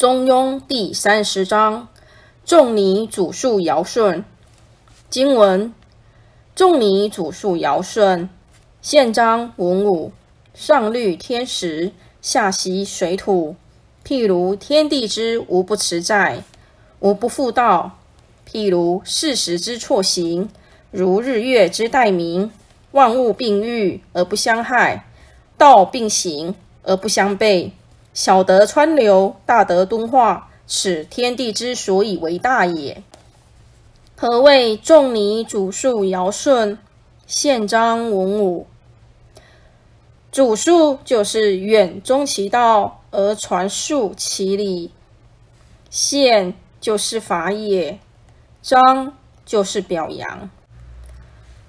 中庸第三十章：仲尼祖述尧舜。经文：仲尼祖述尧舜，宪章文武，上律天时，下习水土。譬如天地之无不持在，无不复道；譬如四时之错行，如日月之待明。万物并育而不相害，道并行而不相悖。小德川流，大德敦化，此天地之所以为大也。何谓仲尼祖述尧舜，宪章文武？祖述就是远宗其道而传述其理，宪就是法也，章就是表扬。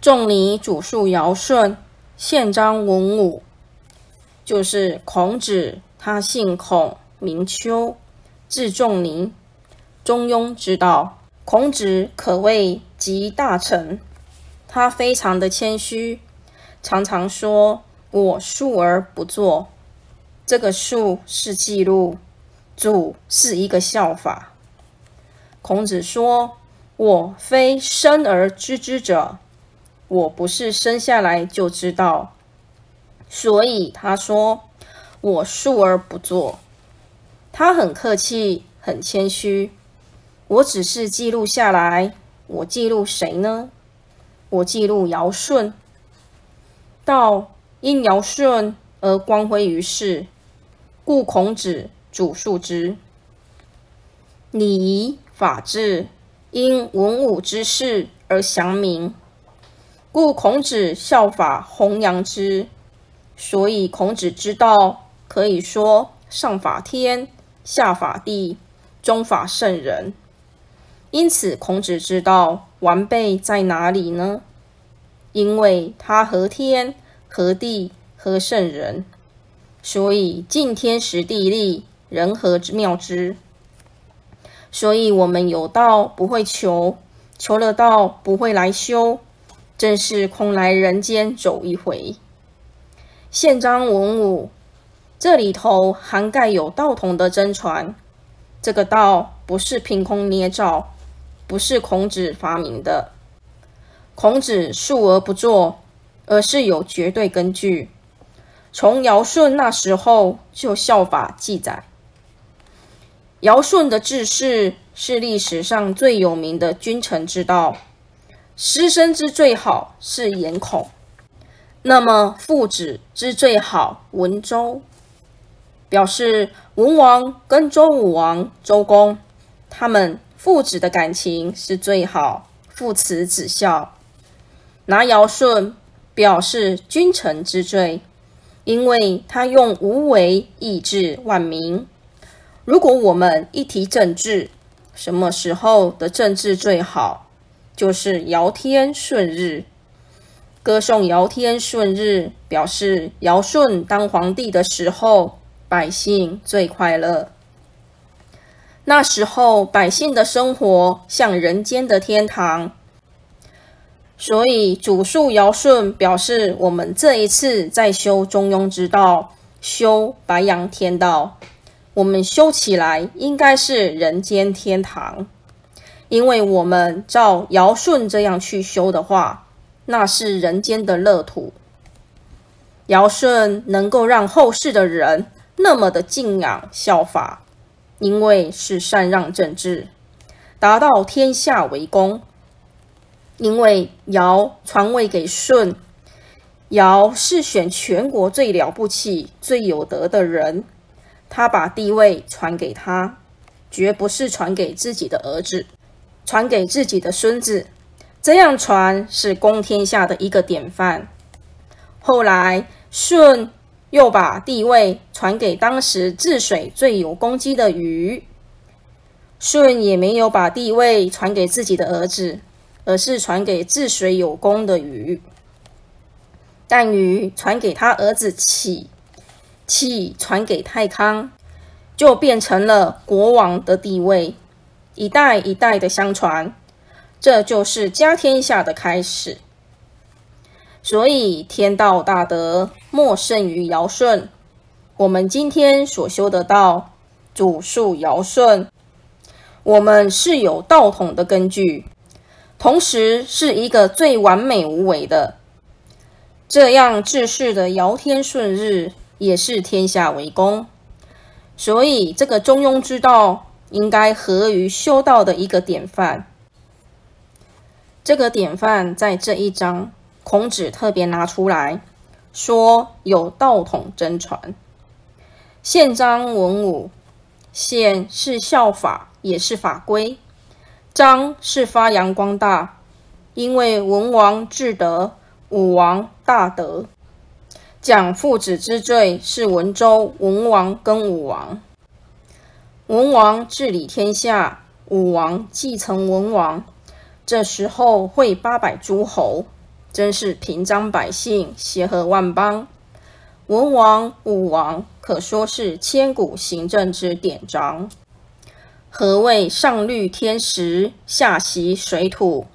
仲尼祖述尧舜，宪章文武，就是孔子。他姓孔，名丘，字仲尼，中庸之道。孔子可谓集大成。他非常的谦虚，常常说：“我述而不作。”这个“述”是记录，“主”是一个效法。孔子说：“我非生而知之者，我不是生下来就知道。”所以他说。我述而不作，他很客气，很谦虚。我只是记录下来。我记录谁呢？我记录尧舜。道因尧舜而光辉于世，故孔子主述之。礼仪法治因文武之士而祥明，故孔子效法弘扬之。所以孔子之道。可以说，上法天，下法地，中法圣人。因此，孔子知道完备在哪里呢？因为他合天、合地、合圣人，所以尽天时地利人和之妙之。所以，我们有道不会求，求了道不会来修，真是空来人间走一回。宪章文武。这里头涵盖有道统的真传，这个道不是凭空捏造，不是孔子发明的。孔子述而不作，而是有绝对根据。从尧舜那时候就效法记载，尧舜的治世是历史上最有名的君臣之道，师生之最好是颜孔，那么父子之最好文周。表示文王跟周武王、周公他们父子的感情是最好，父慈子孝。拿尧舜表示君臣之最，因为他用无为抑制万民。如果我们一提政治，什么时候的政治最好？就是尧天舜日，歌颂尧天舜日，表示尧舜当皇帝的时候。百姓最快乐。那时候，百姓的生活像人间的天堂。所以，祖述尧舜表示，我们这一次在修中庸之道，修白羊天道，我们修起来应该是人间天堂。因为我们照尧舜这样去修的话，那是人间的乐土。尧舜能够让后世的人。那么的敬仰效法，因为是禅让政治，达到天下为公。因为尧传位给舜，尧是选全国最了不起、最有德的人，他把地位传给他，绝不是传给自己的儿子，传给自己的孙子。这样传是公天下的一个典范。后来舜。又把地位传给当时治水最有功绩的禹。舜也没有把地位传给自己的儿子，而是传给治水有功的禹。但禹传给他儿子启，启传给太康，就变成了国王的地位，一代一代的相传，这就是家天下的开始。所以天道大德莫胜于尧舜。我们今天所修的道，祖述尧舜，我们是有道统的根据，同时是一个最完美无为的。这样治世的尧天顺日，也是天下为公。所以，这个中庸之道应该合于修道的一个典范。这个典范在这一章，孔子特别拿出来说，有道统真传。宪章文武，宪是效法，也是法规；章是发扬光大，因为文王治德，武王大德。讲父子之罪是文周文王跟武王，文王治理天下，武王继承文王，这时候会八百诸侯，真是平章百姓，协和万邦。文王、武王可说是千古行政之典章。何谓上虑天时，下习水土？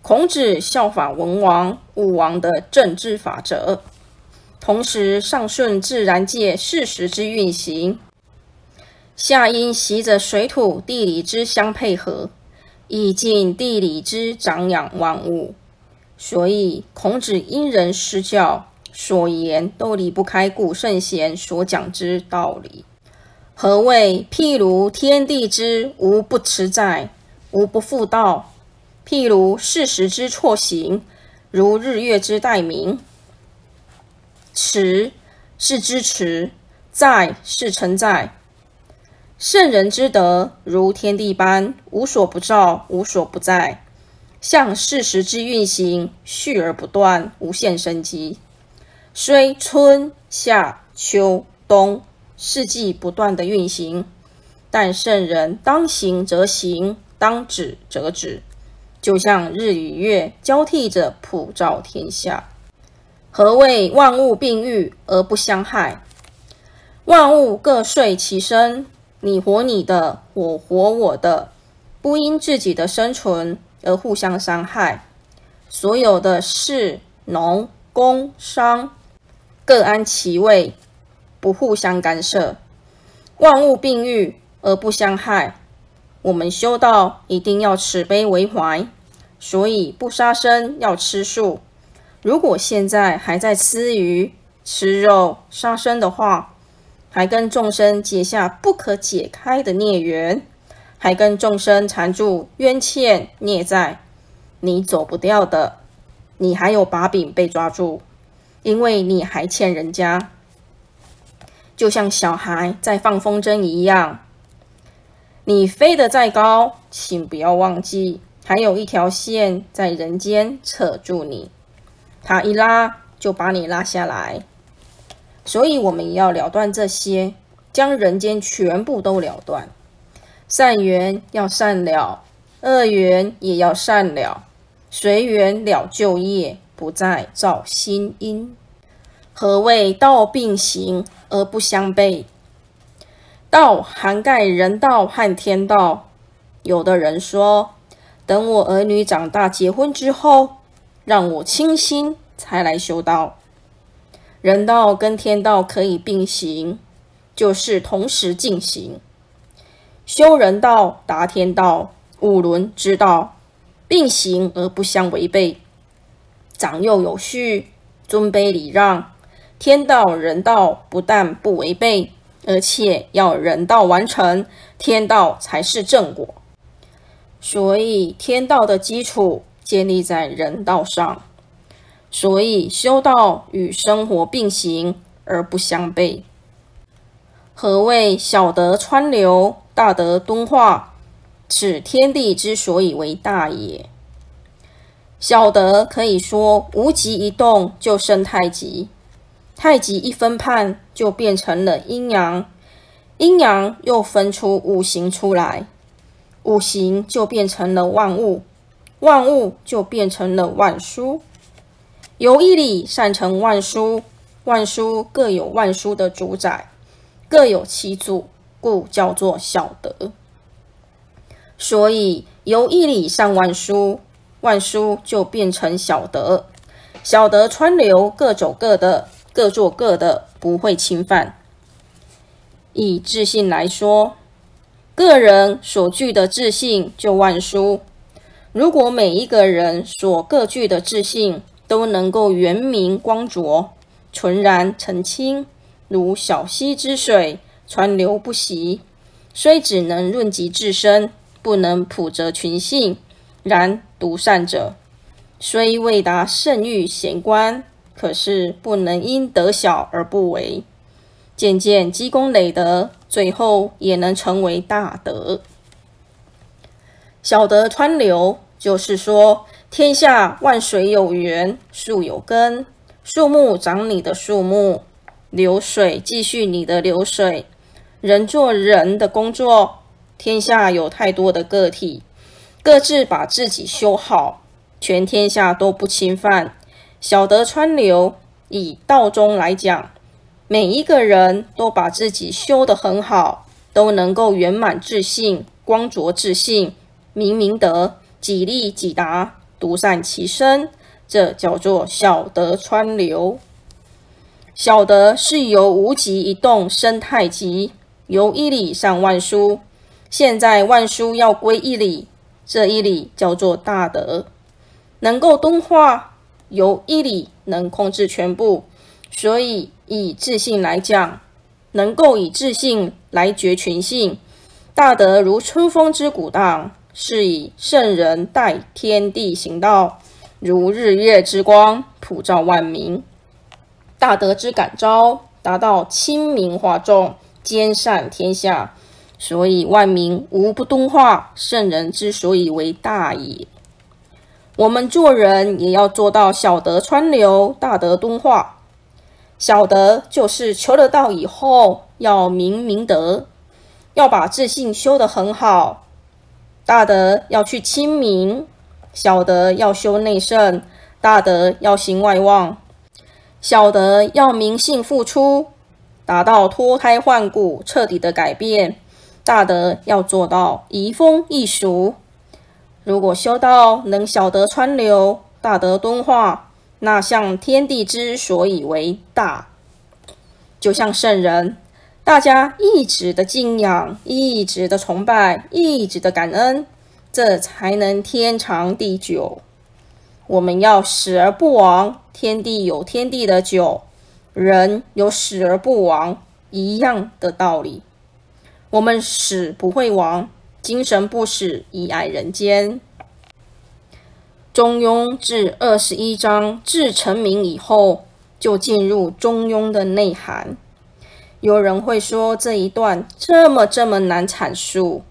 孔子效法文王、武王的政治法则。同时，上顺自然界事实之运行，下因习着水土地理之相配合，以尽地理之长养万物。所以，孔子因人施教，所言都离不开古圣贤所讲之道理。何谓譬如天地之无不持在，无不复道；譬如事实之错行，如日月之待明。持是支持，在是承载。圣人之德，如天地般，无所不照，无所不在。向事实之运行，续而不断，无限生机。虽春夏秋冬四季不断的运行，但圣人当行则行，当止则止，就像日与月交替着普照天下。何谓万物并育而不相害？万物各遂其身，你活你的，我活我的，不因自己的生存而互相伤害。所有的士、农、工、商各安其位，不互相干涉。万物并育而不相害。我们修道一定要慈悲为怀，所以不杀生，要吃素。如果现在还在吃鱼、吃肉、杀生的话，还跟众生结下不可解开的孽缘，还跟众生缠住冤欠孽债，你走不掉的。你还有把柄被抓住，因为你还欠人家。就像小孩在放风筝一样，你飞得再高，请不要忘记，还有一条线在人间扯住你。他一拉就把你拉下来，所以我们要了断这些，将人间全部都了断。善缘要善了，恶缘也要善了，随缘了旧业，不再造新因。何谓道并行而不相悖？道涵盖人道和天道。有的人说，等我儿女长大结婚之后。让我清心，才来修道。人道跟天道可以并行，就是同时进行。修人道达天道，五伦之道并行而不相违背，长幼有序，尊卑礼让。天道人道不但不违背，而且要人道完成，天道才是正果。所以天道的基础。建立在人道上，所以修道与生活并行而不相悖。何谓小德川流，大德敦化？此天地之所以为大也。小德可以说无极一动就生太极，太极一分判就变成了阴阳，阴阳又分出五行出来，五行就变成了万物。万物就变成了万殊，由一理善成万殊，万殊各有万殊的主宰，各有其主，故叫做小德。所以由一理上万殊，万殊就变成小德，小德川流，各走各的，各做各的，不会侵犯。以自信来说，个人所具的自信就万殊。如果每一个人所各具的自信都能够圆明光浊、纯然澄清，如小溪之水，川流不息，虽只能润及自身，不能普泽群信，然独善者，虽未达圣域贤官，可是不能因德小而不为，渐渐积功累德，最后也能成为大德。小德川流。就是说，天下万水有源，树有根，树木长你的树木，流水继续你的流水，人做人的工作。天下有太多的个体，各自把自己修好，全天下都不侵犯，小德川流。以道中来讲，每一个人都把自己修得很好，都能够圆满自信，光浊自信，明明德。己利己达，独善其身，这叫做小德川流。小德是由无极一动生太极，由一理上万殊。现在万殊要归一理，这一理叫做大德，能够东化，由一理能控制全部。所以以自信来讲，能够以自信来决群性，大德如春风之鼓荡。是以圣人代天地行道，如日月之光普照万民，大德之感召达到亲民化众，兼善天下，所以万民无不敦化。圣人之所以为大也。我们做人也要做到小德川流，大德敦化。小德就是求得到以后要明明德，要把自信修得很好。大德要去亲民，小德要修内圣，大德要行外望，小德要明性付出，达到脱胎换骨、彻底的改变。大德要做到移风易俗。如果修道能小德川流，大德敦化，那像天地之所以为大，就像圣人。大家一直的敬仰，一直的崇拜，一直的感恩，这才能天长地久。我们要死而不亡，天地有天地的久，人有死而不亡一样的道理。我们死不会亡，精神不死，以爱人间。中庸至二十一章至成名以后，就进入中庸的内涵。有人会说这一段这么这么难阐述，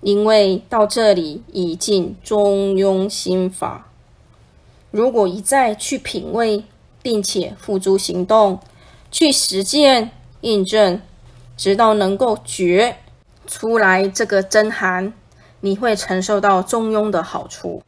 因为到这里已进中庸心法。如果一再去品味，并且付诸行动，去实践印证，直到能够觉出来这个真寒，你会承受到中庸的好处。